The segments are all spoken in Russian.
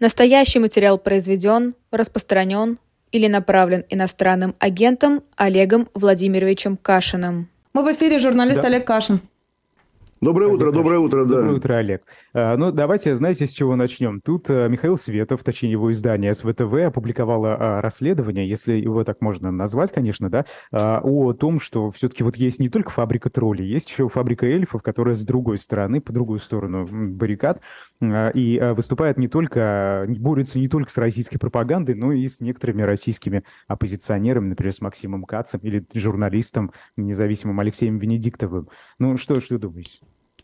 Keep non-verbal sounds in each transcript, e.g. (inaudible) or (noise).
Настоящий материал произведен, распространен или направлен иностранным агентом Олегом Владимировичем Кашиным. Мы в эфире, журналист да. Олег Кашин. Доброе утро, доброе утро, да. Доброе утро, Олег. А, ну, давайте, знаете, с чего начнем? Тут а, Михаил Светов, точнее его издание СВТВ, опубликовало а, расследование, если его так можно назвать, конечно, да, о том, что все-таки вот есть не только фабрика троллей, есть еще фабрика эльфов, которая с другой стороны, по другую сторону баррикад, и выступает не только, борется не только с российской пропагандой, но и с некоторыми российскими оппозиционерами, например, с Максимом Кацем или журналистом независимым Алексеем Венедиктовым. Ну, что, что думаете?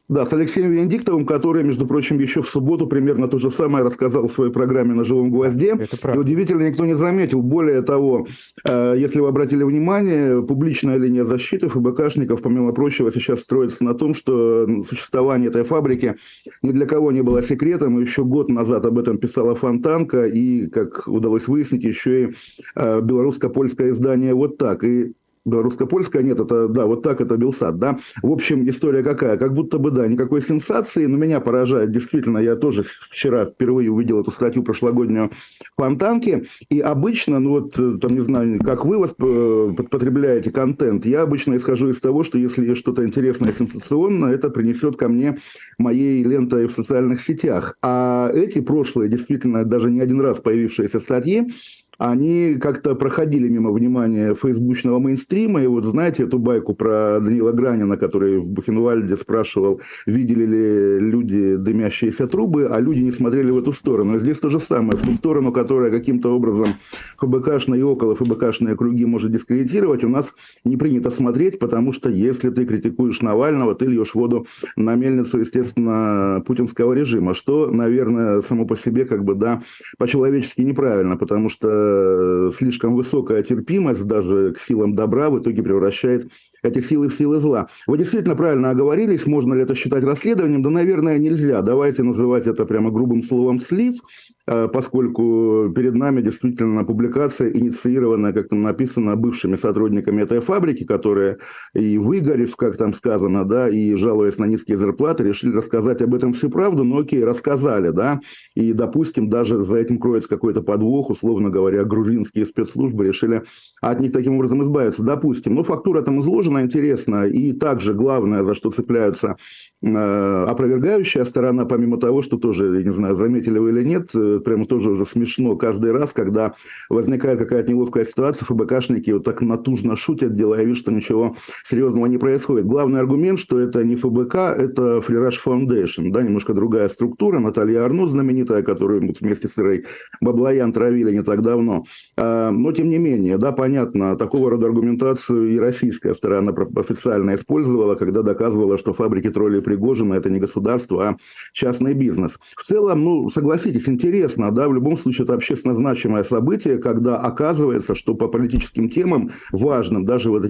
Да, с Алексеем Венедиктовым, который, между прочим, еще в субботу примерно то же самое рассказал в своей программе на живом гвозде. Это И удивительно, никто не заметил. Более того, э, если вы обратили внимание, публичная линия защиты ФБКшников, помимо прочего, сейчас строится на том, что существование этой фабрики ни для кого не было секретом. Еще год назад об этом писала Фонтанка, и, как удалось выяснить, еще и э, белорусско-польское издание «Вот так». И Белорусско-польская, нет, это, да, вот так это Белсад, да. В общем, история какая? Как будто бы, да, никакой сенсации, но меня поражает, действительно, я тоже вчера впервые увидел эту статью прошлогоднюю Фонтанки, и обычно, ну вот, э, там, не знаю, как вы э, потребляете контент, я обычно исхожу из того, что если что-то интересное, сенсационное, это принесет ко мне моей лентой в социальных сетях. А эти прошлые, действительно, даже не один раз появившиеся статьи, они как-то проходили мимо внимания фейсбучного мейнстрима. И вот знаете эту байку про Данила Гранина, который в Бухенвальде спрашивал, видели ли люди дымящиеся трубы, а люди не смотрели в эту сторону. И здесь то же самое, в ту сторону, которая каким-то образом ФБКшные и около ФБКшные круги может дискредитировать, у нас не принято смотреть, потому что если ты критикуешь Навального, ты льешь воду на мельницу, естественно, путинского режима, что, наверное, само по себе как бы, да, по-человечески неправильно, потому что Э, слишком высокая терпимость даже к силам добра в итоге превращает этих сил в силы зла. Вы действительно правильно оговорились, можно ли это считать расследованием? Да, наверное, нельзя. Давайте называть это прямо грубым словом слив, поскольку перед нами действительно публикация, инициированная, как там написано, бывшими сотрудниками этой фабрики, которые и выгорев, как там сказано, да, и жалуясь на низкие зарплаты, решили рассказать об этом всю правду, но окей, рассказали, да, и, допустим, даже за этим кроется какой-то подвох, условно говоря, грузинские спецслужбы решили от них таким образом избавиться. Допустим, но фактура там изложена интересно, и также главное, за что цепляются э, опровергающая сторона, помимо того, что тоже, я не знаю, заметили вы или нет, э, прямо тоже уже смешно каждый раз, когда возникает какая-то неловкая ситуация, ФБКшники вот так натужно шутят, делая вид, что ничего серьезного не происходит. Главный аргумент, что это не ФБК, это Фрираж Foundation, да, немножко другая структура, Наталья Арно знаменитая, которую вместе с Ирой Баблоян травили не так давно. А, но, тем не менее, да, понятно, такого рода аргументацию и российская сторона официально использовала, когда доказывала, что фабрики троллей Пригожина – это не государство, а частный бизнес. В целом, ну, согласитесь, интересно, да, в любом случае это общественно значимое событие, когда оказывается, что по политическим темам, важным, даже вот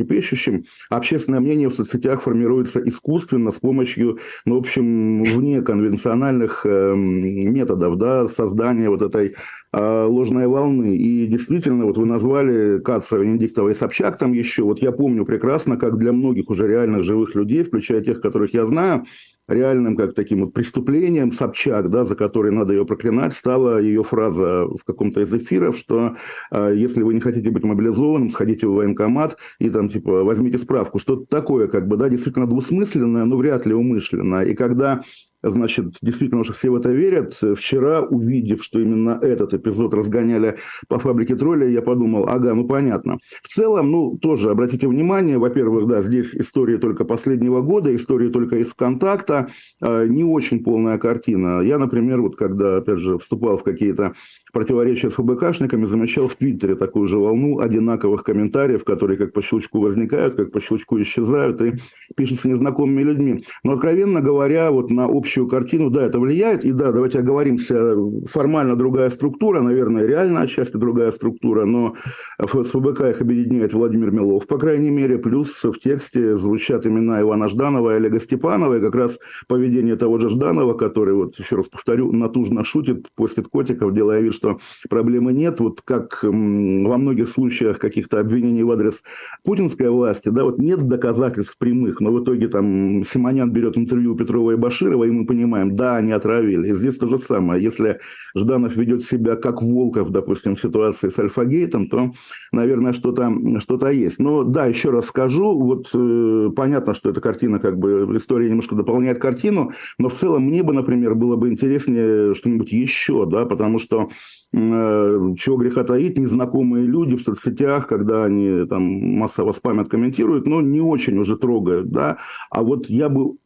общественное мнение в соцсетях формируется искусственно с помощью, ну, в общем, вне конвенциональных э, методов, да, создания вот этой ложной волны. И действительно, вот вы назвали Каца, Венедиктова и Собчак там еще. Вот я помню прекрасно, как для многих уже реальных живых людей, включая тех, которых я знаю, реальным как таким вот преступлением Собчак, да, за который надо ее проклинать, стала ее фраза в каком-то из эфиров, что э, если вы не хотите быть мобилизованным, сходите в военкомат и там типа возьмите справку. Что-то такое, как бы, да, действительно двусмысленное, но вряд ли умышленное. И когда Значит, действительно уже все в это верят. Вчера, увидев, что именно этот эпизод разгоняли по фабрике тролля, я подумал, ага, ну понятно. В целом, ну, тоже обратите внимание, во-первых, да, здесь истории только последнего года, истории только из ВКонтакта, э, не очень полная картина. Я, например, вот когда, опять же, вступал в какие-то противоречия с ФБКшниками, замечал в Твиттере такую же волну одинаковых комментариев, которые как по щелчку возникают, как по щелчку исчезают и пишутся незнакомыми людьми. Но, откровенно говоря, вот на общем общую картину, да, это влияет. И да, давайте оговоримся, формально другая структура, наверное, реально отчасти другая структура, но с ФБК их объединяет Владимир Милов, по крайней мере, плюс в тексте звучат имена Ивана Жданова и Олега Степанова, и как раз поведение того же Жданова, который, вот еще раз повторю, натужно шутит, постит котиков, делая вид, что проблемы нет, вот как во многих случаях каких-то обвинений в адрес путинской власти, да, вот нет доказательств прямых, но в итоге там Симонян берет интервью у Петрова и Баширова, и мы понимаем, да, они отравили. И здесь то же самое. Если Жданов ведет себя как Волков, допустим, в ситуации с Альфагейтом, то, наверное, что-то что есть. Но да, еще раз скажу, вот э, понятно, что эта картина, как бы, история немножко дополняет картину, но в целом мне бы, например, было бы интереснее что-нибудь еще, да, потому что э, чего греха таить, незнакомые люди в соцсетях, когда они там массово спамят, комментируют, но не очень уже трогают, да, а вот я бы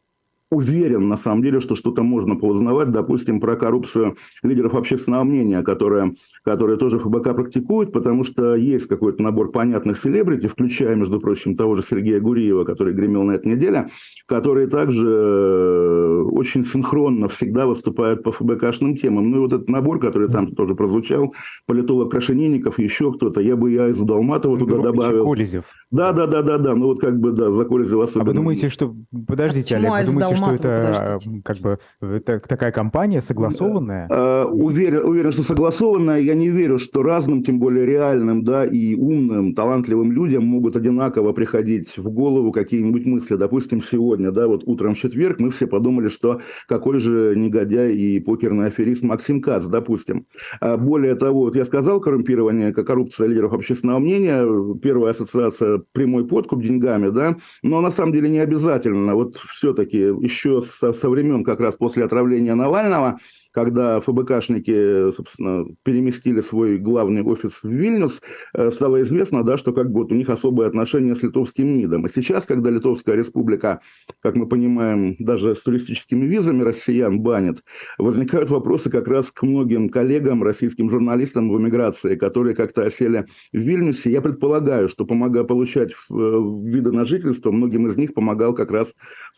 уверен, на самом деле, что что-то можно поузнавать, допустим, про коррупцию лидеров общественного мнения, которые, которые тоже ФБК практикуют, потому что есть какой-то набор понятных селебрити, включая, между прочим, того же Сергея Гуриева, который гремел на этой неделе, которые также э, очень синхронно всегда выступают по ФБКшным темам. Ну и вот этот набор, который там тоже прозвучал, политолог Крашенинников, еще кто-то, я бы я из Долматова туда добавил. Колезев. Да, да, да, да, да, ну вот как бы, да, за Колезева особенно. А вы думаете, что... Подождите, Олег, вы думаете, что это как бы это такая компания согласованная? Э, уверен, уверен, что согласованная. Я не верю, что разным, тем более реальным, да, и умным, талантливым людям могут одинаково приходить в голову какие-нибудь мысли. Допустим, сегодня, да, вот утром в четверг мы все подумали, что какой же негодяй и покерный аферист Максим Кац, допустим. А более того, вот я сказал коррумпирование, как коррупция лидеров общественного мнения, первая ассоциация прямой подкуп деньгами, да, но на самом деле не обязательно. Вот все-таки еще со, со времен как раз после отравления Навального когда ФБКшники, собственно, переместили свой главный офис в Вильнюс, э, стало известно, да, что как бы вот у них особые отношения с литовским МИДом. И сейчас, когда Литовская республика, как мы понимаем, даже с туристическими визами россиян банит, возникают вопросы как раз к многим коллегам, российским журналистам в эмиграции, которые как-то осели в Вильнюсе. Я предполагаю, что помогая получать э, виды на жительство, многим из них помогал как раз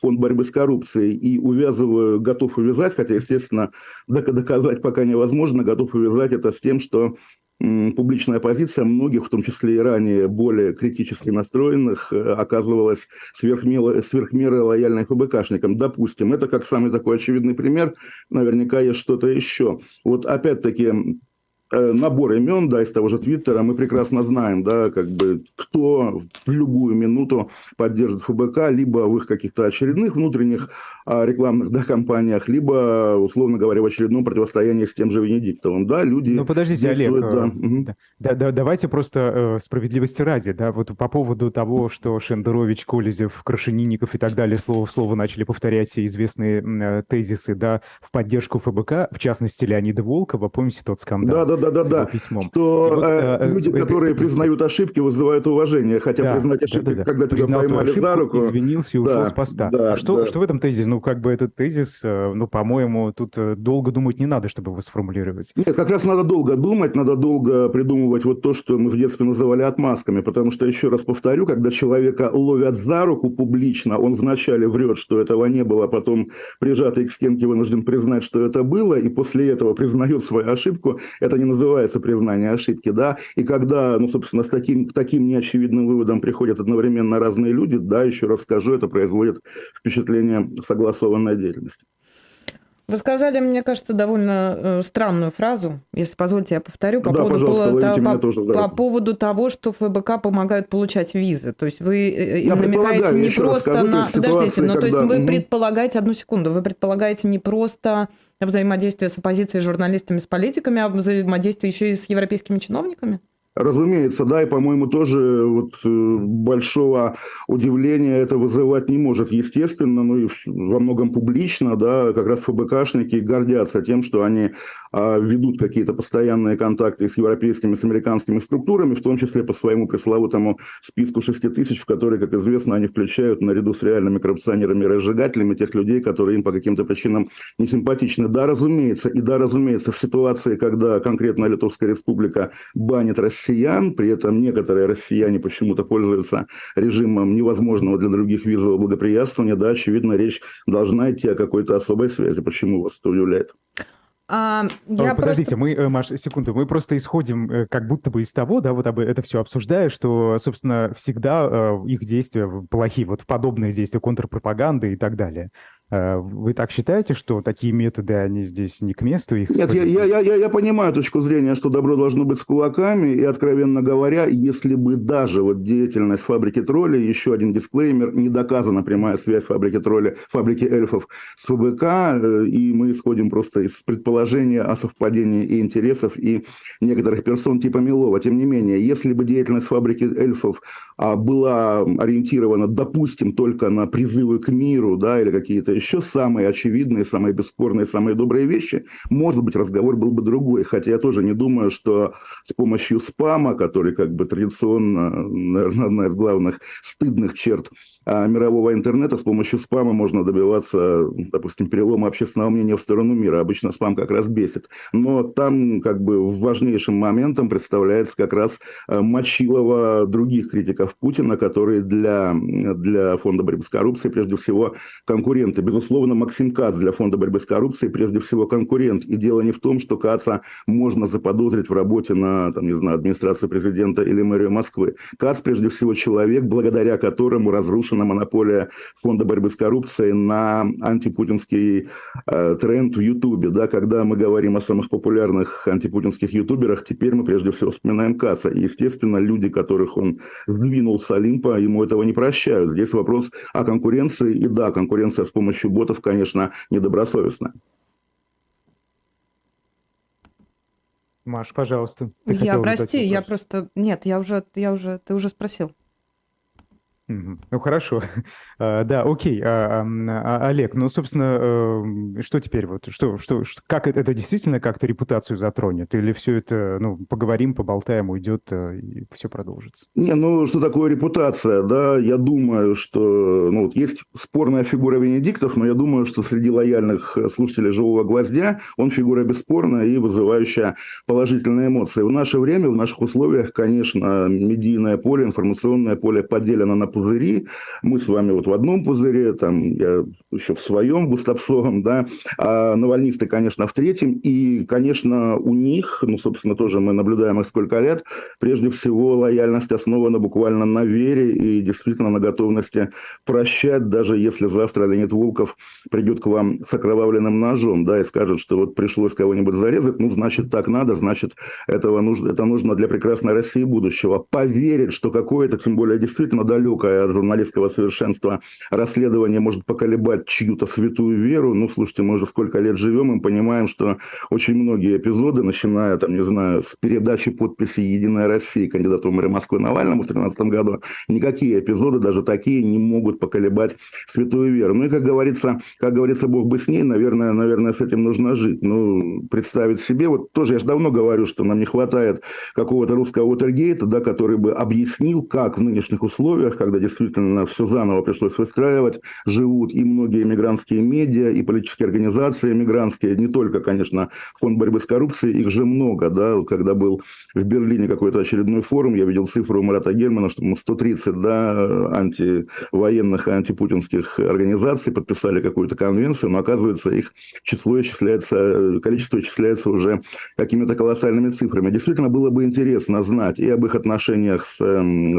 фонд борьбы с коррупцией. И увязываю, готов увязать, хотя, естественно, доказать пока невозможно, готов увязать это с тем, что публичная позиция многих, в том числе и ранее более критически настроенных, э, оказывалась сверхмеры, сверхмеры лояльной ФБКшникам. Допустим, это как самый такой очевидный пример, наверняка есть что-то еще. Вот опять-таки набор имен, да, из того же Твиттера, мы прекрасно знаем, да, как бы, кто в любую минуту поддержит ФБК, либо в их каких-то очередных внутренних а, рекламных, да, кампаниях, либо, условно говоря, в очередном противостоянии с тем же Венедиктовым, да, люди... Ну, подождите, Олег, да. Да, да, да, давайте просто э, справедливости ради, да, вот по поводу того, что Шендерович, Колезев, Крашенинников и так далее слово в слово начали повторять известные э, тезисы, да, в поддержку ФБК, в частности, Леонида Волкова, помните тот скандал? Да, да, да, да, да. Письмом. Что вот, э, э люди, которые это, признают ошибки, вызывают уважение, хотя да, признать ошибки, да, да, да. когда тебя поймали ошибку, за руку... извинился и ушел да, с поста. Да, а что, да. что в этом тезисе? Ну, как бы этот тезис, э, ну, по-моему, тут э, долго думать не надо, чтобы его сформулировать. Нет, как раз надо долго думать, надо долго придумывать вот то, что мы в детстве называли отмазками, потому что, еще раз повторю, когда человека ловят за руку публично, он вначале врет, что этого не было, а потом прижатый к стенке вынужден признать, что это было, и после этого признает свою ошибку, это не называется признание ошибки, да, и когда, ну, собственно, с таким, таким неочевидным выводом приходят одновременно разные люди, да, еще раз скажу, это производит впечатление согласованной деятельности. Вы сказали, мне кажется, довольно э, странную фразу, если позволите, я повторю, по, да, поводу, по, по, по поводу того, что ФБК помогают получать визы. То есть вы э, я намекаете не просто расскажу, на... Подождите, но ну, то есть вы угу. предполагаете, одну секунду, вы предполагаете не просто взаимодействие с оппозицией, журналистами, с политиками, а взаимодействие еще и с европейскими чиновниками? Разумеется, да, и, по-моему, тоже вот э, большого удивления это вызывать не может, естественно, ну и во многом публично, да, как раз ФБКшники гордятся тем, что они ведут какие-то постоянные контакты с европейскими, с американскими структурами, в том числе по своему пресловутому списку 6 тысяч, в который, как известно, они включают наряду с реальными коррупционерами и разжигателями тех людей, которые им по каким-то причинам не симпатичны. Да, разумеется, и да, разумеется, в ситуации, когда конкретно Литовская республика банит россиян, при этом некоторые россияне почему-то пользуются режимом невозможного для других визового благоприятствования, да, очевидно, речь должна идти о какой-то особой связи. Почему вас это удивляет? А, я Подождите, просто... мы, э, Маш, секунду, мы просто исходим э, как будто бы из того, да, вот об это все обсуждая, что, собственно, всегда э, их действия плохие, вот подобные действия контрпропаганды и так далее. Э, вы так считаете, что такие методы, они здесь не к месту? Их Нет, я, я, я, я понимаю точку зрения, что добро должно быть с кулаками, и, откровенно говоря, если бы даже вот деятельность фабрики троллей, еще один дисклеймер, не доказана прямая связь фабрики троллей, фабрики эльфов с ФБК, э, и мы исходим просто из предположения о совпадении и интересов, и некоторых персон типа Милова. Тем не менее, если бы деятельность фабрики эльфов а, была ориентирована, допустим, только на призывы к миру, да, или какие-то еще самые очевидные, самые бесспорные, самые добрые вещи, может быть, разговор был бы другой. Хотя я тоже не думаю, что с помощью спама, который как бы традиционно, наверное, одна из главных стыдных черт а, мирового интернета, с помощью спама можно добиваться, допустим, перелома общественного мнения в сторону мира. Обычно спам как раз бесит. Но там как бы важнейшим моментом представляется как раз а, Мочилова других критиков Путина, которые для, для Фонда борьбы с коррупцией прежде всего конкуренты. Безусловно, Максим Кац для Фонда борьбы с коррупцией прежде всего конкурент. И дело не в том, что Каца можно заподозрить в работе на, там, не знаю, администрации президента или мэрию Москвы. Кац прежде всего человек, благодаря которому разрушена монополия Фонда борьбы с коррупцией на антипутинский э, тренд в Ютубе. Да, когда мы говорим о самых популярных антипутинских ютуберах, теперь мы прежде всего вспоминаем Каца. И, естественно, люди, которых он сдвинул с Олимпа, ему этого не прощают. Здесь вопрос о конкуренции. И да, конкуренция с помощью ботов, конечно, недобросовестная. Маш, пожалуйста. я, прости, я просто... Нет, я уже, я уже... Ты уже спросил. Ну хорошо, (laughs) а, да, окей, а, а, Олег, ну собственно, эм, что теперь вот, что, что, как это, это действительно как-то репутацию затронет, или все это, ну поговорим, поболтаем, уйдет э, и все продолжится? Не, ну что такое репутация, да? Я думаю, что, ну вот есть спорная фигура Венедиктов, но я думаю, что среди лояльных слушателей живого гвоздя он фигура бесспорная и вызывающая положительные эмоции. В наше время, в наших условиях, конечно, медийное поле, информационное поле поделено на пузыри. Мы с вами вот в одном пузыре, там я еще в своем густопсовом, да, а навальнисты, конечно, в третьем. И, конечно, у них, ну, собственно, тоже мы наблюдаем их сколько лет, прежде всего лояльность основана буквально на вере и действительно на готовности прощать, даже если завтра Леонид Волков придет к вам с окровавленным ножом, да, и скажет, что вот пришлось кого-нибудь зарезать, ну, значит, так надо, значит, этого нужно, это нужно для прекрасной России будущего. Поверить, что какое-то, тем более действительно далекое далекое журналистского совершенства расследование может поколебать чью-то святую веру. Ну, слушайте, мы уже сколько лет живем и понимаем, что очень многие эпизоды, начиная, там, не знаю, с передачи подписи «Единая Россия» кандидату в мэры Москвы Навальному в 2013 году, никакие эпизоды, даже такие, не могут поколебать святую веру. Ну и, как говорится, как говорится, Бог бы с ней, наверное, наверное, с этим нужно жить. Ну, представить себе, вот тоже я же давно говорю, что нам не хватает какого-то русского Уотергейта, да, который бы объяснил, как в нынешних условиях, когда действительно все заново пришлось выстраивать, живут и многие мигрантские медиа, и политические организации мигрантские, не только, конечно, фонд борьбы с коррупцией, их же много, да, когда был в Берлине какой-то очередной форум, я видел цифру у Марата Гельмана, что 130, да, антивоенных антипутинских организаций подписали какую-то конвенцию, но оказывается их число исчисляется, количество исчисляется уже какими-то колоссальными цифрами. Действительно было бы интересно знать и об их отношениях с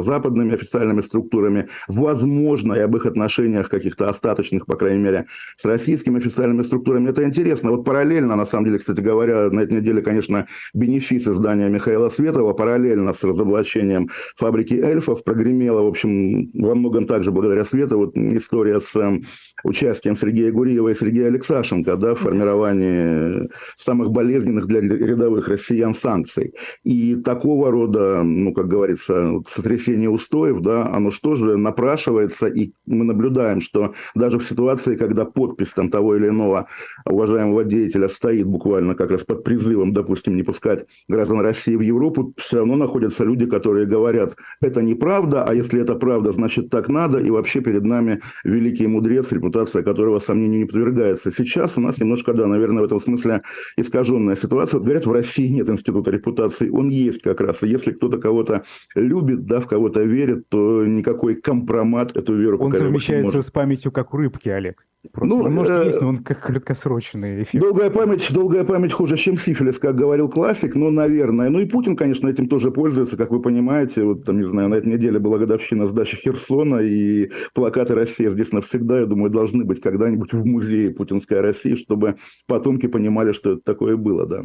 западными официальными структурами, структурами, возможно, и об их отношениях каких-то остаточных, по крайней мере, с российскими официальными структурами. Это интересно. Вот параллельно, на самом деле, кстати говоря, на этой неделе, конечно, бенефис издания Михаила Светова, параллельно с разоблачением фабрики эльфов прогремела, в общем, во многом также благодаря Светову история с э, участием Сергея Гуриева и Сергея Алексашенко да, в формировании самых болезненных для рядовых россиян санкций. И такого рода, ну, как говорится, сотрясение устоев, да, оно что тоже напрашивается, и мы наблюдаем, что даже в ситуации, когда подпись там, того или иного уважаемого деятеля стоит буквально как раз под призывом, допустим, не пускать граждан России в Европу, все равно находятся люди, которые говорят, это неправда, а если это правда, значит так надо, и вообще перед нами великий мудрец, репутация которого сомнению не подвергается. Сейчас у нас немножко, да, наверное, в этом смысле искаженная ситуация. Говорят, в России нет института репутации, он есть как раз, и если кто-то кого-то любит, да, в кого-то верит, то никакой такой компромат эту веру Он совмещается с памятью как у рыбки, Олег. Просто ну, может э, есть, но он как краткосрочный эффект. Долгая память, долгая память хуже, чем сифилис, как говорил классик, но, наверное. Ну и Путин, конечно, этим тоже пользуется, как вы понимаете. Вот там, не знаю, на этой неделе была годовщина сдачи Херсона, и плакаты «Россия здесь навсегда», я думаю, должны быть когда-нибудь в музее Путинской России, чтобы потомки понимали, что это такое было, да.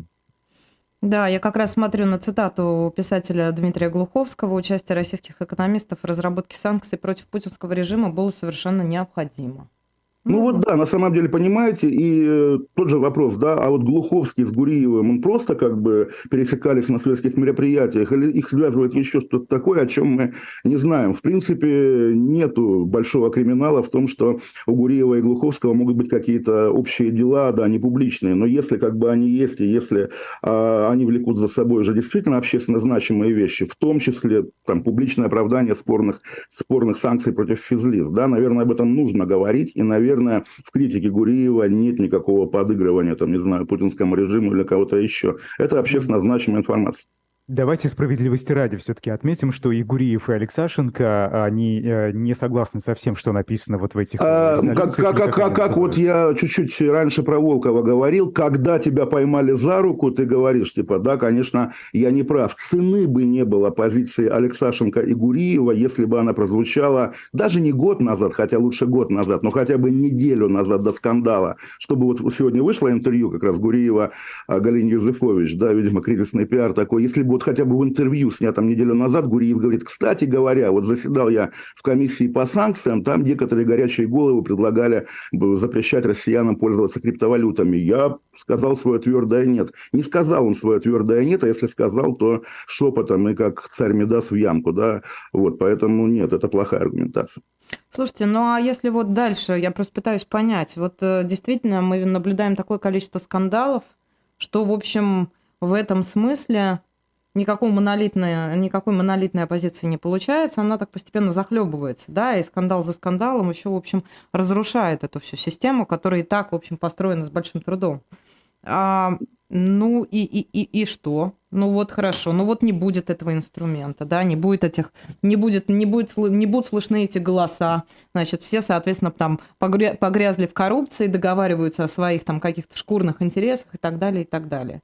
Да, я как раз смотрю на цитату писателя Дмитрия Глуховского. Участие российских экономистов в разработке санкций против путинского режима было совершенно необходимо. Ну вот да, на самом деле, понимаете, и э, тот же вопрос, да, а вот Глуховский с Гуриевым, он просто как бы пересекались на светских мероприятиях, или их связывает еще что-то такое, о чем мы не знаем. В принципе, нету большого криминала в том, что у Гуриева и Глуховского могут быть какие-то общие дела, да, не публичные, но если как бы они есть, и если а, они влекут за собой уже действительно общественно значимые вещи, в том числе там публичное оправдание спорных, спорных санкций против физлиц, да, наверное, об этом нужно говорить, и, наверное, наверное, в критике Гуриева нет никакого подыгрывания, там, не знаю, путинскому режиму или кого-то еще. Это общественно значимая информация. Давайте справедливости ради все-таки отметим, что и Гуриев, и Алексашенко, они э, не согласны со всем, что написано вот в этих а, как, как, как, как, как вот я чуть-чуть раньше про Волкова говорил, когда тебя поймали за руку, ты говоришь, типа, да, конечно, я не прав. Цены бы не было позиции Алексашенко и Гуриева, если бы она прозвучала даже не год назад, хотя лучше год назад, но хотя бы неделю назад до скандала, чтобы вот сегодня вышло интервью как раз Гуриева а, Галине Юзефович, да, видимо, кризисный пиар такой, если бы вот хотя бы в интервью, снятом неделю назад, Гуриев говорит, кстати говоря, вот заседал я в комиссии по санкциям, там некоторые горячие головы предлагали запрещать россиянам пользоваться криптовалютами. Я сказал свое твердое нет. Не сказал он свое твердое нет, а если сказал, то шепотом и как царь Медас в ямку, да, вот, поэтому нет, это плохая аргументация. Слушайте, ну а если вот дальше, я просто пытаюсь понять, вот э, действительно мы наблюдаем такое количество скандалов, что, в общем, в этом смысле никакой монолитной, никакой монолитной оппозиции не получается, она так постепенно захлебывается, да, и скандал за скандалом еще, в общем, разрушает эту всю систему, которая и так, в общем, построена с большим трудом. А, ну и, и, и, и что? Ну вот хорошо, ну вот не будет этого инструмента, да, не будет этих, не будет, не будет, не будут слышны эти голоса, значит, все, соответственно, там погрязли в коррупции, договариваются о своих там каких-то шкурных интересах и так далее, и так далее.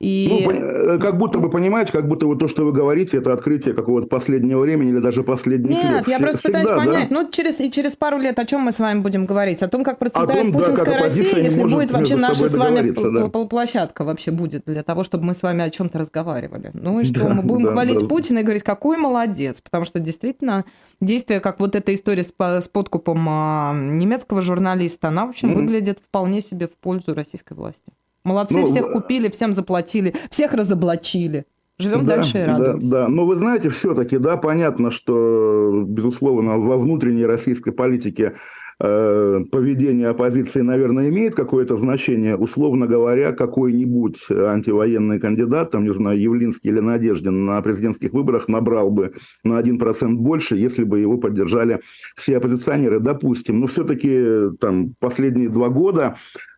И... Ну, э, как будто бы, понимаете, как будто вот то, что вы говорите, это открытие какого-то последнего времени или даже последних Нет, лет. Нет, я просто Всегда, пытаюсь понять, да? ну, через, и через пару лет о чем мы с вами будем говорить? О том, как процветает том, путинская да, Россия, если будет вообще наша с вами да. площадка вообще будет для того, чтобы мы с вами о чем-то разговаривали. Ну и что, да, мы будем да, хвалить да. Путина и говорить, какой молодец, потому что действительно действие, как вот эта история с, с подкупом а, немецкого журналиста, она, в общем, mm-hmm. выглядит вполне себе в пользу российской власти. Молодцы, ну, всех купили, всем заплатили, всех разоблачили. Живем да, дальше и радуемся. Да, да, но вы знаете, все-таки, да, понятно, что, безусловно, во внутренней российской политике Э, поведение оппозиции, наверное, имеет какое-то значение. Условно говоря, какой-нибудь антивоенный кандидат, там, не знаю, Явлинский или Надеждин на президентских выборах набрал бы на 1% больше, если бы его поддержали все оппозиционеры, допустим. Но все-таки там последние два года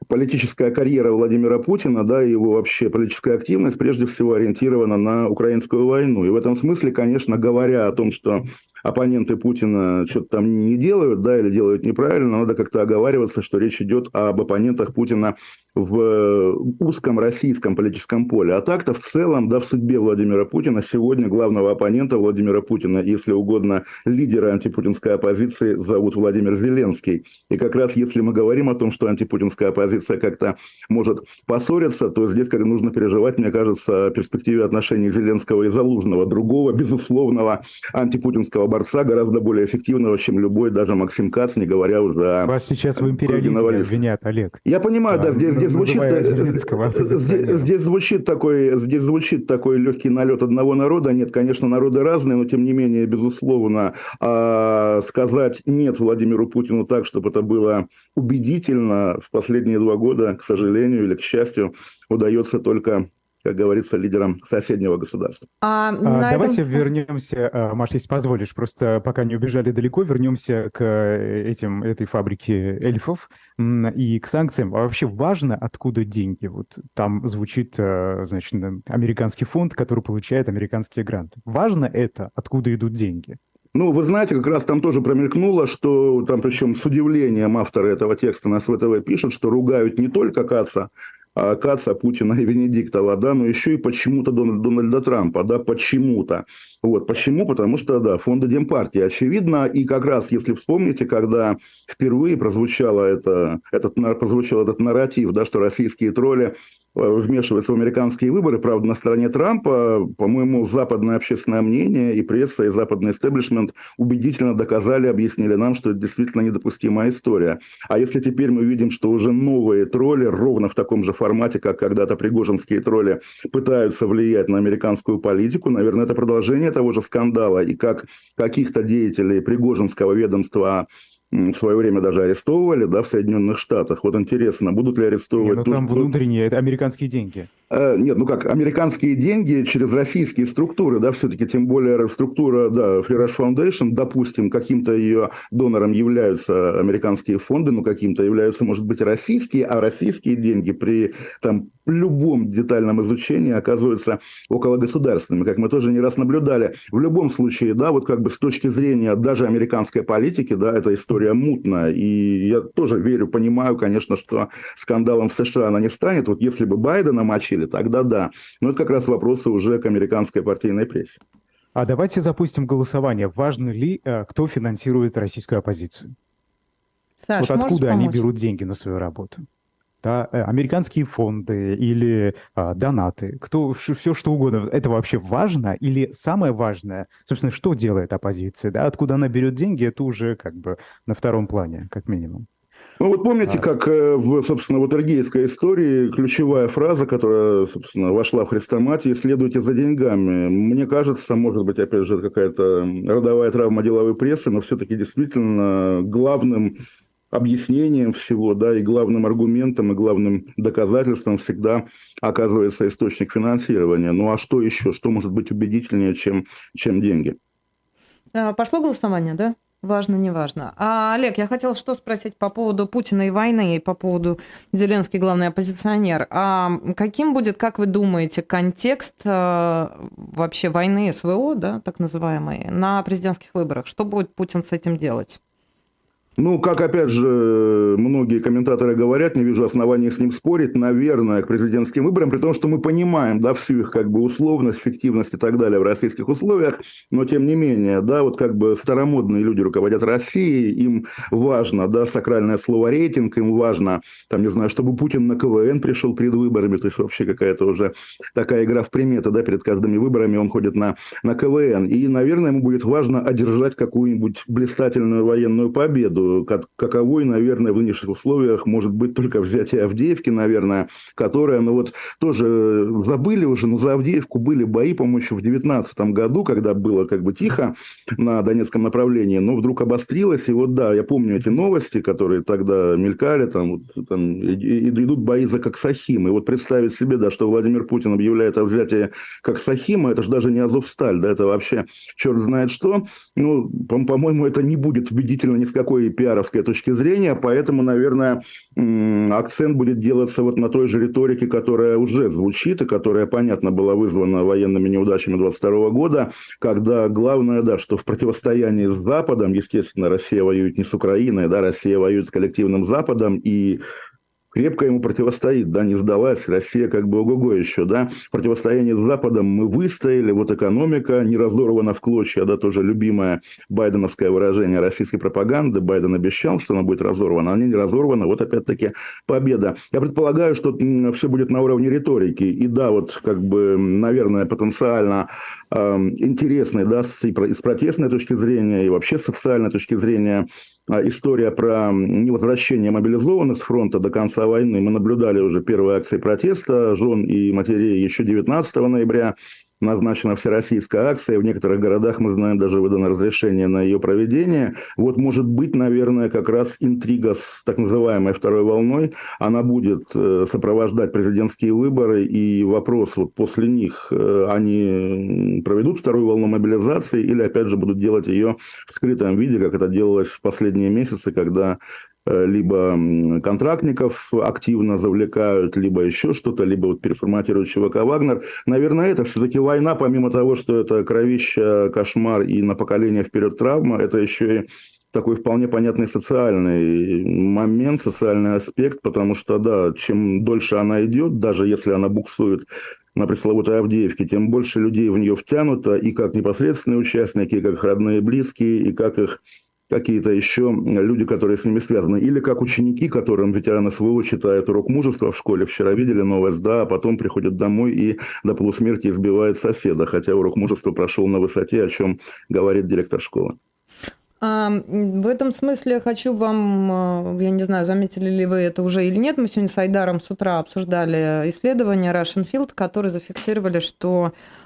политическая карьера Владимира Путина, да, и его вообще политическая активность прежде всего ориентирована на украинскую войну. И в этом смысле, конечно, говоря о том, что оппоненты Путина что-то там не делают, да, или делают неправильно, надо как-то оговариваться, что речь идет об оппонентах Путина в узком российском политическом поле. А так-то в целом, да, в судьбе Владимира Путина сегодня главного оппонента Владимира Путина, если угодно, лидера антипутинской оппозиции зовут Владимир Зеленский. И как раз если мы говорим о том, что антипутинская оппозиция как-то может поссориться, то здесь как нужно переживать, мне кажется, о перспективе отношений Зеленского и Залужного, другого, безусловного антипутинского борца, гораздо более эффективного, чем любой, даже Максим Кац, не говоря уже о... Вас сейчас в империализме обвинят, Олег. Я понимаю, да, здесь, здесь звучит, э, здесь, здесь, звучит такой, здесь звучит такой легкий налет одного народа. Нет, конечно, народы разные, но тем не менее, безусловно, а сказать нет Владимиру Путину так, чтобы это было убедительно в последние два года, к сожалению или к счастью, удается только как говорится, лидером соседнего государства. А, а, давайте этом... вернемся, а, Маша, если позволишь, просто пока не убежали далеко, вернемся к э, этим, этой фабрике эльфов и к санкциям. А вообще важно, откуда деньги? Вот там звучит, э, значит, американский фонд, который получает американские гранты. Важно это, откуда идут деньги? Ну, вы знаете, как раз там тоже промелькнуло, что там, причем с удивлением авторы этого текста на СВТВ пишут, что ругают не только Каца, Каца, Путина и Венедиктова, да, но еще и почему-то Дональда, Дональда Трампа, да, почему-то. Вот, почему? Потому что, да, фонды Демпартии, очевидно, и как раз, если вспомните, когда впервые прозвучало это, этот, прозвучал этот нарратив, да, что российские тролли Э, вмешивается в американские выборы. Правда, на стороне Трампа, по-моему, западное общественное мнение и пресса, и западный истеблишмент убедительно доказали, объяснили нам, что это действительно недопустимая история. А если теперь мы видим, что уже новые тролли, ровно в таком же формате, как когда-то пригожинские тролли, пытаются влиять на американскую политику, наверное, это продолжение того же скандала. И как каких-то деятелей пригожинского ведомства в свое время даже арестовывали, да, в Соединенных Штатах. Вот интересно, будут ли арестовывать... Нет, ну там внутренние, это американские деньги. Э, нет, ну как, американские деньги через российские структуры, да, все-таки, тем более структура, да, Free Rush Foundation, допустим, каким-то ее донором являются американские фонды, но каким-то являются, может быть, российские, а российские деньги при там любом детальном изучении оказываются около государственными, как мы тоже не раз наблюдали. В любом случае, да, вот как бы с точки зрения даже американской политики, да, эта история мутная, и я тоже верю, понимаю, конечно, что скандалом в США она не станет. Вот если бы Байдена мочили, тогда да. Но это как раз вопросы уже к американской партийной прессе. А давайте запустим голосование. Важно ли, э, кто финансирует российскую оппозицию? Саш, вот откуда они берут деньги на свою работу? Да, э, американские фонды или а, донаты, кто, все что угодно. Это вообще важно или самое важное, собственно, что делает оппозиция, да, откуда она берет деньги, это уже как бы на втором плане, как минимум. Ну вот помните, а. как э, в, собственно, в Этергейской истории ключевая фраза, которая, собственно, вошла в хрестоматию «следуйте за деньгами». Мне кажется, может быть, опять же, какая-то родовая травма деловой прессы, но все-таки действительно главным объяснением всего, да, и главным аргументом, и главным доказательством всегда оказывается источник финансирования. Ну а что еще? Что может быть убедительнее, чем, чем деньги? А, пошло голосование, да? Важно, не важно. А, Олег, я хотел что спросить по поводу Путина и войны, и по поводу Зеленский главный оппозиционер. А каким будет, как вы думаете, контекст а, вообще войны СВО, да, так называемой, на президентских выборах? Что будет Путин с этим делать? Ну, как опять же многие комментаторы говорят, не вижу оснований с ним спорить, наверное, к президентским выборам, при том, что мы понимаем, да, всю их как бы условность, эффективность и так далее в российских условиях, но тем не менее, да, вот как бы старомодные люди руководят Россией, им важно, да, сакральное слово рейтинг, им важно, там, не знаю, чтобы Путин на КВН пришел перед выборами, то есть вообще какая-то уже такая игра в приметы, да, перед каждыми выборами он ходит на, на КВН, и, наверное, ему будет важно одержать какую-нибудь блистательную военную победу, каковой, наверное, в нынешних условиях может быть только взятие Авдеевки, наверное, которая, ну вот, тоже забыли уже, но за Авдеевку были бои, по-моему, еще в 2019 году, когда было как бы тихо на Донецком направлении, но вдруг обострилось, и вот да, я помню эти новости, которые тогда мелькали, там, вот, там идут бои за Коксахим, и вот представить себе, да, что Владимир Путин объявляет о взятии Коксахима, это же даже не Азовсталь, да, это вообще черт знает что, ну, по-моему, это не будет убедительно ни с какой пиаровской точки зрения, поэтому, наверное, акцент будет делаться вот на той же риторике, которая уже звучит и которая, понятно, была вызвана военными неудачами 22 года, когда главное, да, что в противостоянии с Западом, естественно, Россия воюет не с Украиной, да, Россия воюет с коллективным Западом, и крепко ему противостоит, да, не сдалась, Россия как бы ого-го еще, да, противостояние с Западом мы выстояли, вот экономика не разорвана в клочья, да, тоже любимое байденовское выражение российской пропаганды, Байден обещал, что она будет разорвана, она не разорвана, вот опять-таки победа. Я предполагаю, что все будет на уровне риторики, и да, вот как бы, наверное, потенциально интересный, да, и с протестной точки зрения, и вообще с социальной точки зрения а, история про невозвращение мобилизованных с фронта до конца войны. Мы наблюдали уже первые акции протеста жен и матерей еще 19 ноября назначена всероссийская акция. В некоторых городах, мы знаем, даже выдано разрешение на ее проведение. Вот может быть, наверное, как раз интрига с так называемой второй волной, она будет э, сопровождать президентские выборы. И вопрос, вот после них э, они проведут вторую волну мобилизации или, опять же, будут делать ее в скрытом виде, как это делалось в последние месяцы, когда либо контрактников активно завлекают, либо еще что-то, либо вот переформатируют ЧВК «Вагнер». Наверное, это все-таки война, помимо того, что это кровища, кошмар и на поколение вперед травма, это еще и такой вполне понятный социальный момент, социальный аспект, потому что, да, чем дольше она идет, даже если она буксует на пресловутой Авдеевке, тем больше людей в нее втянуто, и как непосредственные участники, и как их родные и близкие, и как их какие-то еще люди, которые с ними связаны. Или как ученики, которым ветераны СВО читают урок мужества в школе. Вчера видели новость, да, а потом приходят домой и до полусмерти избивают соседа, хотя урок мужества прошел на высоте, о чем говорит директор школы. В этом смысле хочу вам, э, я не знаю, заметили ли вы это уже или нет, мы сегодня с Айдаром с утра обсуждали исследование Russian Field, которые зафиксировали, что а,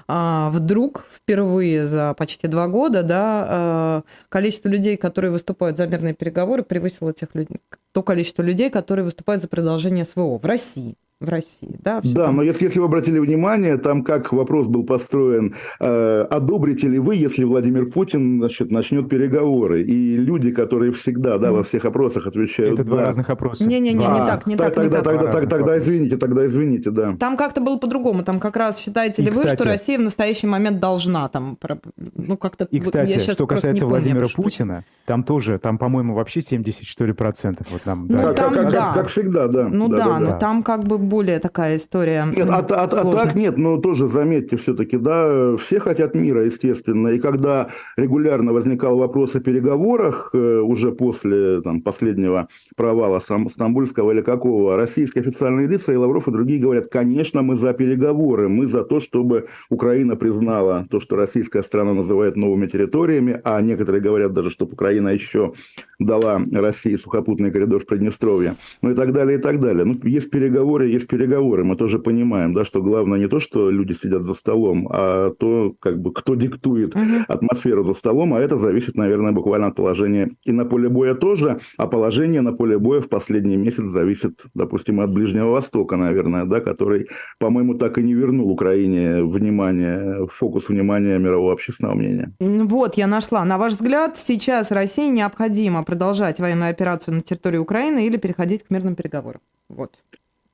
вдруг впервые за почти два года да, э, количество людей, которые выступают за мирные переговоры, превысило тех людей, то количество людей, которые выступают за продолжение СВО в России в России. Да, да там... но если, если вы обратили внимание, там как вопрос был построен, э, одобрите ли вы, если Владимир Путин значит, начнет переговоры? И люди, которые всегда да, во всех опросах отвечают... Это да. два разных опроса. Не-не-не, не так, не так, тогда, не так. Тогда, тогда, тогда извините, тогда извините, да. Там как-то было по-другому. Там как раз считаете ли и, вы, кстати, что Россия в настоящий момент должна там... Ну, как-то... И, кстати, что касается Владимира помню, Путина, там тоже, там, по-моему, вообще 70, что ли, процентов. Вот нам, ну, да. там, как, да. Как, как всегда, да. Ну да, да, да но да. там как бы более такая история Нет, а, а, а так нет, но тоже заметьте все-таки, да, все хотят мира, естественно. И когда регулярно возникал вопрос о переговорах, э, уже после там, последнего провала Стамбульского или какого, российские официальные лица и Лавров и другие говорят, конечно, мы за переговоры, мы за то, чтобы Украина признала то, что российская страна называет новыми территориями, а некоторые говорят даже, чтобы Украина еще дала России сухопутный коридор в Приднестровье, ну и так далее, и так далее. Ну, есть переговоры, есть переговоры. Мы тоже понимаем, да, что главное не то, что люди сидят за столом, а то, как бы, кто диктует атмосферу за столом, а это зависит, наверное, буквально от положения и на поле боя тоже, а положение на поле боя в последний месяц зависит, допустим, от Ближнего Востока, наверное, да, который, по-моему, так и не вернул Украине внимание, фокус внимания мирового общественного мнения. Вот, я нашла. На ваш взгляд, сейчас России необходимо продолжать военную операцию на территории Украины или переходить к мирным переговорам? Вот.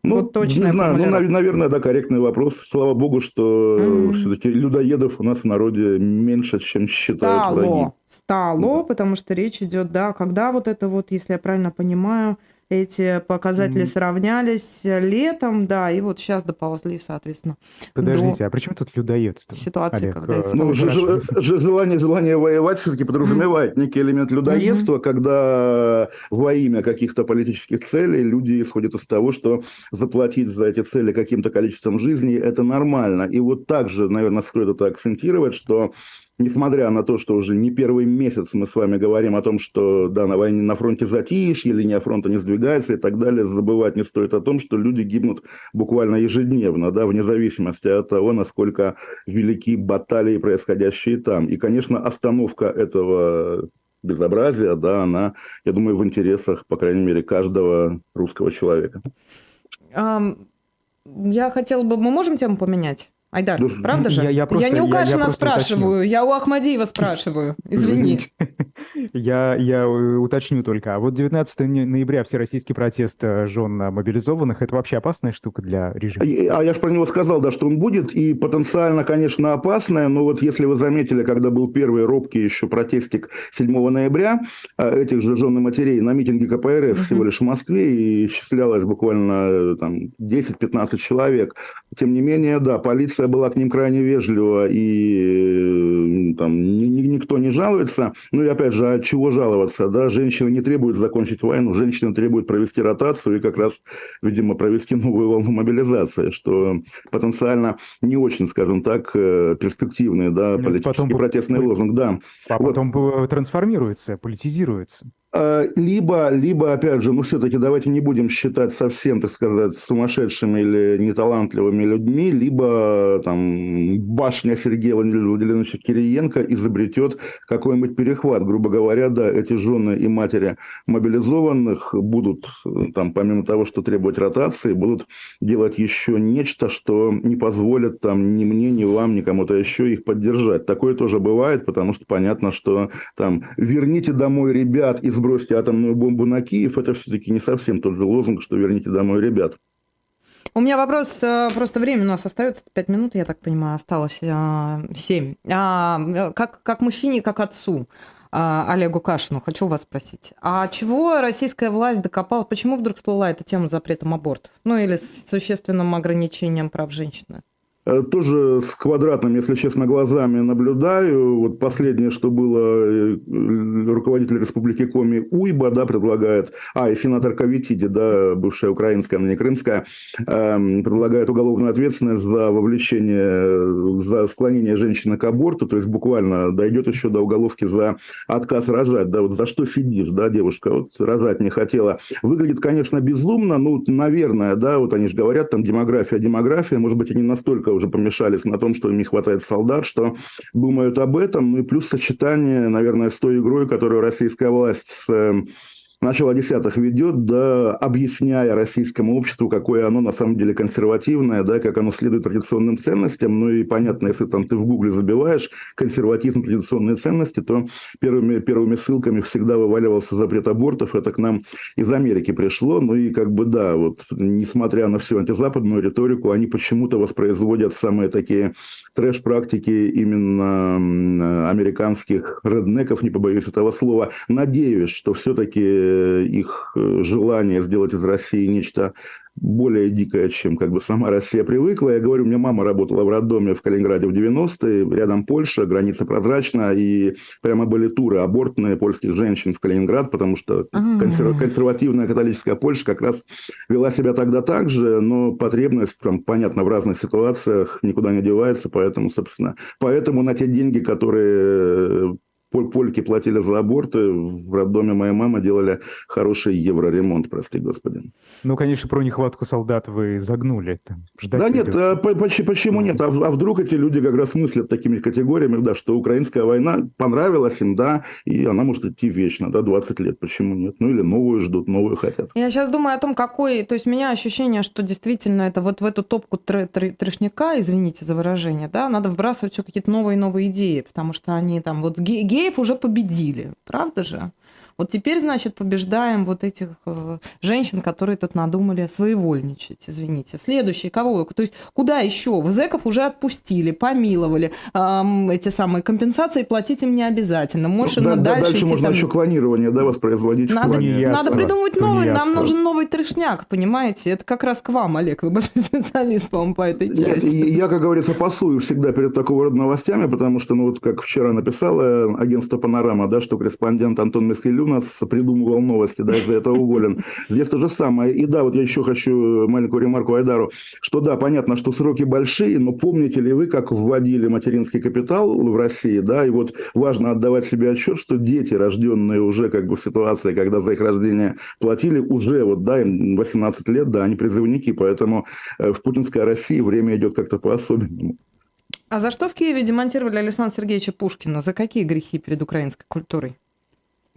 Ну, вот точно. Не знаю, ну, наверное, да, корректный вопрос. Слава богу, что mm. все-таки людоедов у нас в народе меньше, чем считают Стало. враги. Стало, да. потому что речь идет, да, когда вот это вот, если я правильно понимаю, эти показатели mm-hmm. сравнялись летом, да, и вот сейчас доползли, соответственно. Подождите, а при чем тут людоедство? Ситуация, Олег, когда их ну, ж, ж, желание, желание воевать все-таки подразумевает некий элемент людоедства, mm-hmm. когда во имя каких-то политических целей люди исходят из того, что заплатить за эти цели каким-то количеством жизней это нормально. И вот также, наверное, стоит это акцентировать, что несмотря на то, что уже не первый месяц мы с вами говорим о том, что да, на войне на фронте затишье, линия фронта не сдвигается и так далее, забывать не стоит о том, что люди гибнут буквально ежедневно, да, вне зависимости от того, насколько велики баталии, происходящие там. И, конечно, остановка этого безобразия, да, она, я думаю, в интересах, по крайней мере, каждого русского человека. Я хотела бы... Мы можем тему поменять? Айдар, ну, правда же? Я, я, просто, я не у Кашина я, я спрашиваю, уточню. я у Ахмадиева (laughs) спрашиваю. Извини. Я, я э, уточню только. А вот 19 ноября всероссийский протест э, жен мобилизованных – это вообще опасная штука для режима? А я же про него сказал, да, что он будет, и потенциально, конечно, опасная, но вот если вы заметили, когда был первый робкий еще протестик 7 ноября, э, этих же жен и матерей на митинге КПРФ всего лишь в Москве, и исчислялось буквально там 10-15 человек. Тем не менее, да, полиция была к ним крайне вежлива, и там никто не жалуется. Ну и опять же, от чего жаловаться? Да? Женщины не требуют закончить войну, женщины требуют провести ротацию и как раз, видимо, провести новую волну мобилизации, что потенциально не очень, скажем так, э, перспективный да, политический потом, протестный лозунг. Да. А вот. потом трансформируется, политизируется. А, либо, либо, опять же, ну, все-таки давайте не будем считать совсем, так сказать, сумасшедшими или неталантливыми людьми, либо там башня Сергея Владимировича Кириенко изобретет какой-нибудь перехват. Грубо говоря, да, эти жены и матери мобилизованных будут, там, помимо того, что требовать ротации, будут делать еще нечто, что не позволит там ни мне, ни вам, ни кому-то еще их поддержать. Такое тоже бывает, потому что понятно, что там верните домой ребят из сбросьте атомную бомбу на Киев, это все-таки не совсем тот же лозунг, что верните домой ребят. У меня вопрос, э, просто время у нас остается 5 минут, я так понимаю, осталось 7. А, э, как, как мужчине, как отцу, а, Олегу Кашину, хочу вас спросить. А чего российская власть докопала, почему вдруг всплыла эта тема запретом абортов? Ну или с существенным ограничением прав женщины? Э, тоже с квадратным, если честно, глазами наблюдаю. Вот последнее, что было, э, руководитель республики Коми Уйба, да, предлагает, а, и сенатор Кавитиди, да, бывшая украинская, но не крымская, э, предлагает уголовную ответственность за вовлечение, за склонение женщины к аборту, то есть буквально дойдет еще до уголовки за отказ рожать, да, вот за что сидишь, да, девушка, вот рожать не хотела. Выглядит, конечно, безумно, ну, наверное, да, вот они же говорят, там, демография, демография, может быть, они настолько уже помешались на том, что им не хватает солдат, что думают об этом. Ну и плюс сочетание, наверное, с той игрой, которую российская власть с начало десятых ведет, да, объясняя российскому обществу, какое оно на самом деле консервативное, да, как оно следует традиционным ценностям. Ну и понятно, если там ты в гугле забиваешь консерватизм, традиционные ценности, то первыми, первыми ссылками всегда вываливался запрет абортов. Это к нам из Америки пришло. Ну и как бы да, вот несмотря на всю антизападную риторику, они почему-то воспроизводят самые такие трэш-практики именно американских реднеков, не побоюсь этого слова. Надеюсь, что все-таки их э, желание сделать из России нечто более дикое, чем как бы сама Россия привыкла. Я говорю, у меня мама работала в роддоме в Калининграде в 90-е, рядом Польша, граница прозрачна, и прямо были туры абортные польских женщин в Калининград, потому что консерв... консервативная католическая Польша как раз вела себя тогда так же, но потребность, прям, понятно, в разных ситуациях никуда не девается, поэтому, собственно, поэтому на те деньги, которые польки платили за аборты, в роддоме моей мамы делали хороший евроремонт, прости господи. Ну, конечно, про нехватку солдат вы загнули. Там, ждать да придется. нет, а, почему нет? А, а вдруг эти люди как раз мыслят такими категориями, да, что украинская война понравилась им, да, и она может идти вечно, да, 20 лет, почему нет? Ну, или новую ждут, новую хотят. Я сейчас думаю о том, какой... То есть у меня ощущение, что действительно это вот в эту топку тр тр трешника, извините за выражение, да, надо вбрасывать все какие-то новые-новые идеи, потому что они там вот геев уже победили, правда же? Вот теперь, значит, побеждаем вот этих э, женщин, которые тут надумали своевольничать, извините. Следующий, кого? То есть куда еще? В зэков уже отпустили, помиловали. Эм, эти самые компенсации платить им не обязательно. Можешь ну, да, дальше Дальше идти, можно там... еще клонирование, да, воспроизводить. Надо, надо придумывать новый, нам нужен новый трешняк, понимаете? Это как раз к вам, Олег, вы большой (laughs) специалист, по-моему, по этой части. Я, я, как говорится, пасую всегда перед такого рода новостями, потому что, ну вот как вчера написала агентство «Панорама», да, что корреспондент Антон Мескелю нас придумывал новости, да, из-за этого уволен. Здесь то же самое. И да, вот я еще хочу маленькую ремарку Айдару, что да, понятно, что сроки большие, но помните ли вы, как вводили материнский капитал в России, да, и вот важно отдавать себе отчет, что дети, рожденные уже как бы в ситуации, когда за их рождение платили, уже вот, да, им 18 лет, да, они призывники, поэтому э, в путинской России время идет как-то по-особенному. А за что в Киеве демонтировали Александра Сергеевича Пушкина? За какие грехи перед украинской культурой?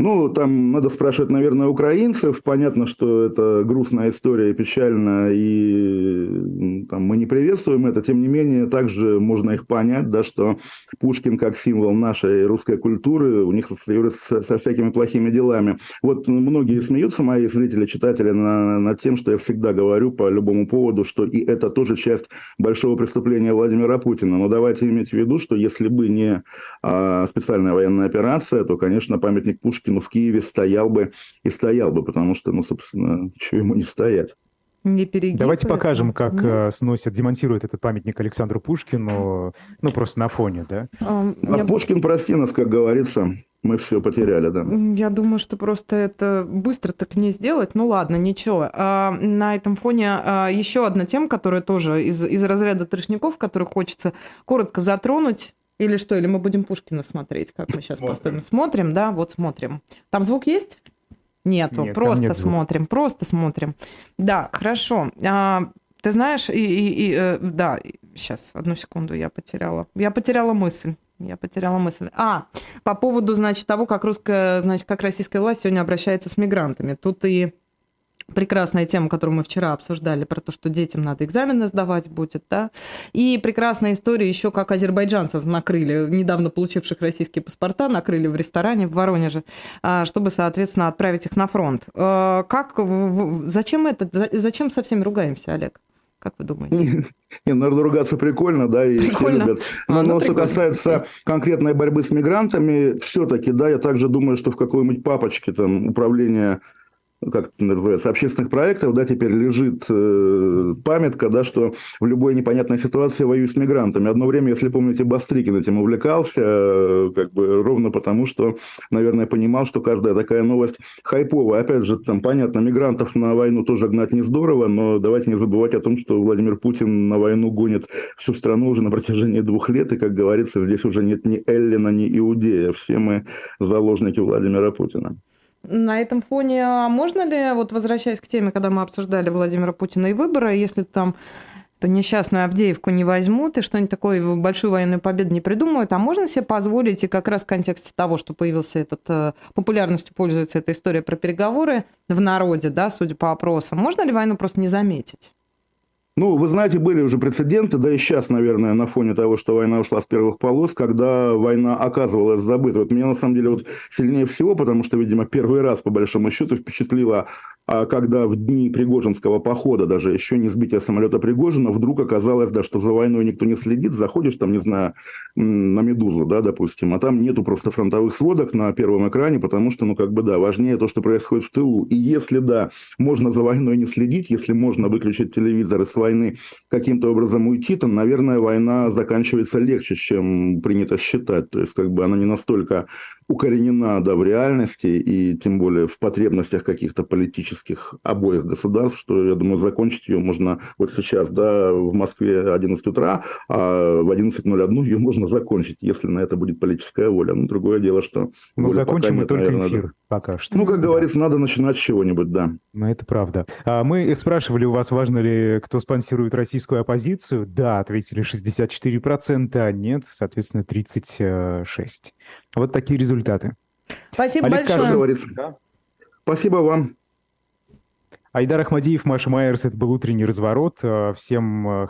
Ну, там надо спрашивать, наверное, украинцев. Понятно, что это грустная история, печально, и там, мы не приветствуем это. Тем не менее, также можно их понять, да, что Пушкин как символ нашей русской культуры у них ассоциируется со всякими плохими делами. Вот многие смеются, мои зрители, читатели, на, над тем, что я всегда говорю по любому поводу, что и это тоже часть большого преступления Владимира Путина. Но давайте иметь в виду, что если бы не а, специальная военная операция, то, конечно, памятник Пушкину Пушкину в Киеве стоял бы и стоял бы, потому что, ну, собственно, чего ему не стоять. Не Давайте покажем, как Нет. Э, сносят, демонтируют этот памятник Александру Пушкину, ну, просто на фоне, да? А, а я... Пушкин, прости нас, как говорится, мы все потеряли, да. Я думаю, что просто это быстро так не сделать. Ну ладно, ничего. А, на этом фоне а, еще одна тема, которая тоже из, из разряда трешников, которую хочется коротко затронуть. Или что? Или мы будем Пушкина смотреть, как мы сейчас смотрим. поставим? Смотрим, да? Вот смотрим. Там звук есть? Нету. Нет, просто нет смотрим, звука. просто смотрим. Да, хорошо. А, ты знаешь, и, и, и э, да, сейчас, одну секунду, я потеряла. Я потеряла мысль. Я потеряла мысль. А, по поводу, значит, того, как русская, значит, как российская власть сегодня обращается с мигрантами. Тут и прекрасная тема, которую мы вчера обсуждали, про то, что детям надо экзамены сдавать будет, да, и прекрасная история еще, как азербайджанцев накрыли, недавно получивших российские паспорта, накрыли в ресторане в Воронеже, а, чтобы, соответственно, отправить их на фронт. А, как, зачем это, зачем со всеми ругаемся, Олег? Как вы думаете? Не, наверное, ругаться прикольно, да, и прикольно. все любят. Но, а, ну, но что касается конкретной борьбы с мигрантами, все-таки, да, я также думаю, что в какой-нибудь папочке там управления как это называется, общественных проектов, да, теперь лежит э, памятка, да, что в любой непонятной ситуации воюю с мигрантами. Одно время, если помните, Бастрикин этим увлекался, э, как бы ровно потому, что, наверное, понимал, что каждая такая новость хайповая. Опять же, там, понятно, мигрантов на войну тоже гнать не здорово, но давайте не забывать о том, что Владимир Путин на войну гонит всю страну уже на протяжении двух лет, и, как говорится, здесь уже нет ни Эллина, ни Иудея. Все мы заложники Владимира Путина. На этом фоне, а можно ли, вот возвращаясь к теме, когда мы обсуждали Владимира Путина и выборы, если там то несчастную Авдеевку не возьмут и что-нибудь такое, большую военную победу не придумают, а можно себе позволить, и как раз в контексте того, что появился этот, э, популярностью пользуется эта история про переговоры в народе, да, судя по опросам, можно ли войну просто не заметить? Ну, вы знаете, были уже прецеденты, да и сейчас, наверное, на фоне того, что война ушла с первых полос, когда война оказывалась забыта. Вот меня, на самом деле, вот сильнее всего, потому что, видимо, первый раз, по большому счету, впечатлило а когда в дни Пригожинского похода, даже еще не сбития самолета Пригожина, вдруг оказалось, да, что за войной никто не следит, заходишь там, не знаю, на «Медузу», да, допустим, а там нету просто фронтовых сводок на первом экране, потому что, ну, как бы, да, важнее то, что происходит в тылу. И если, да, можно за войной не следить, если можно выключить телевизор и с войны каким-то образом уйти, то, наверное, война заканчивается легче, чем принято считать. То есть, как бы, она не настолько укоренена да, в реальности и тем более в потребностях каких-то политических обоих государств, что, я думаю, закончить ее можно вот сейчас, да, в Москве 11 утра, а в 11.01 ее можно закончить, если на это будет политическая воля. Но другое дело, что... Ну, закончим мы только наверное, эфир пока что. Ну, как говорится, надо начинать с чего-нибудь, да. Ну, это правда. А мы спрашивали у вас, важно ли, кто спонсирует российскую оппозицию. Да, ответили 64%, а нет, соответственно, 36%. Вот такие результаты. Спасибо Олег большое. Говорится. Да? Спасибо вам. Айдар Ахмадиев, Маша Майерс, это был утренний разворот. Всем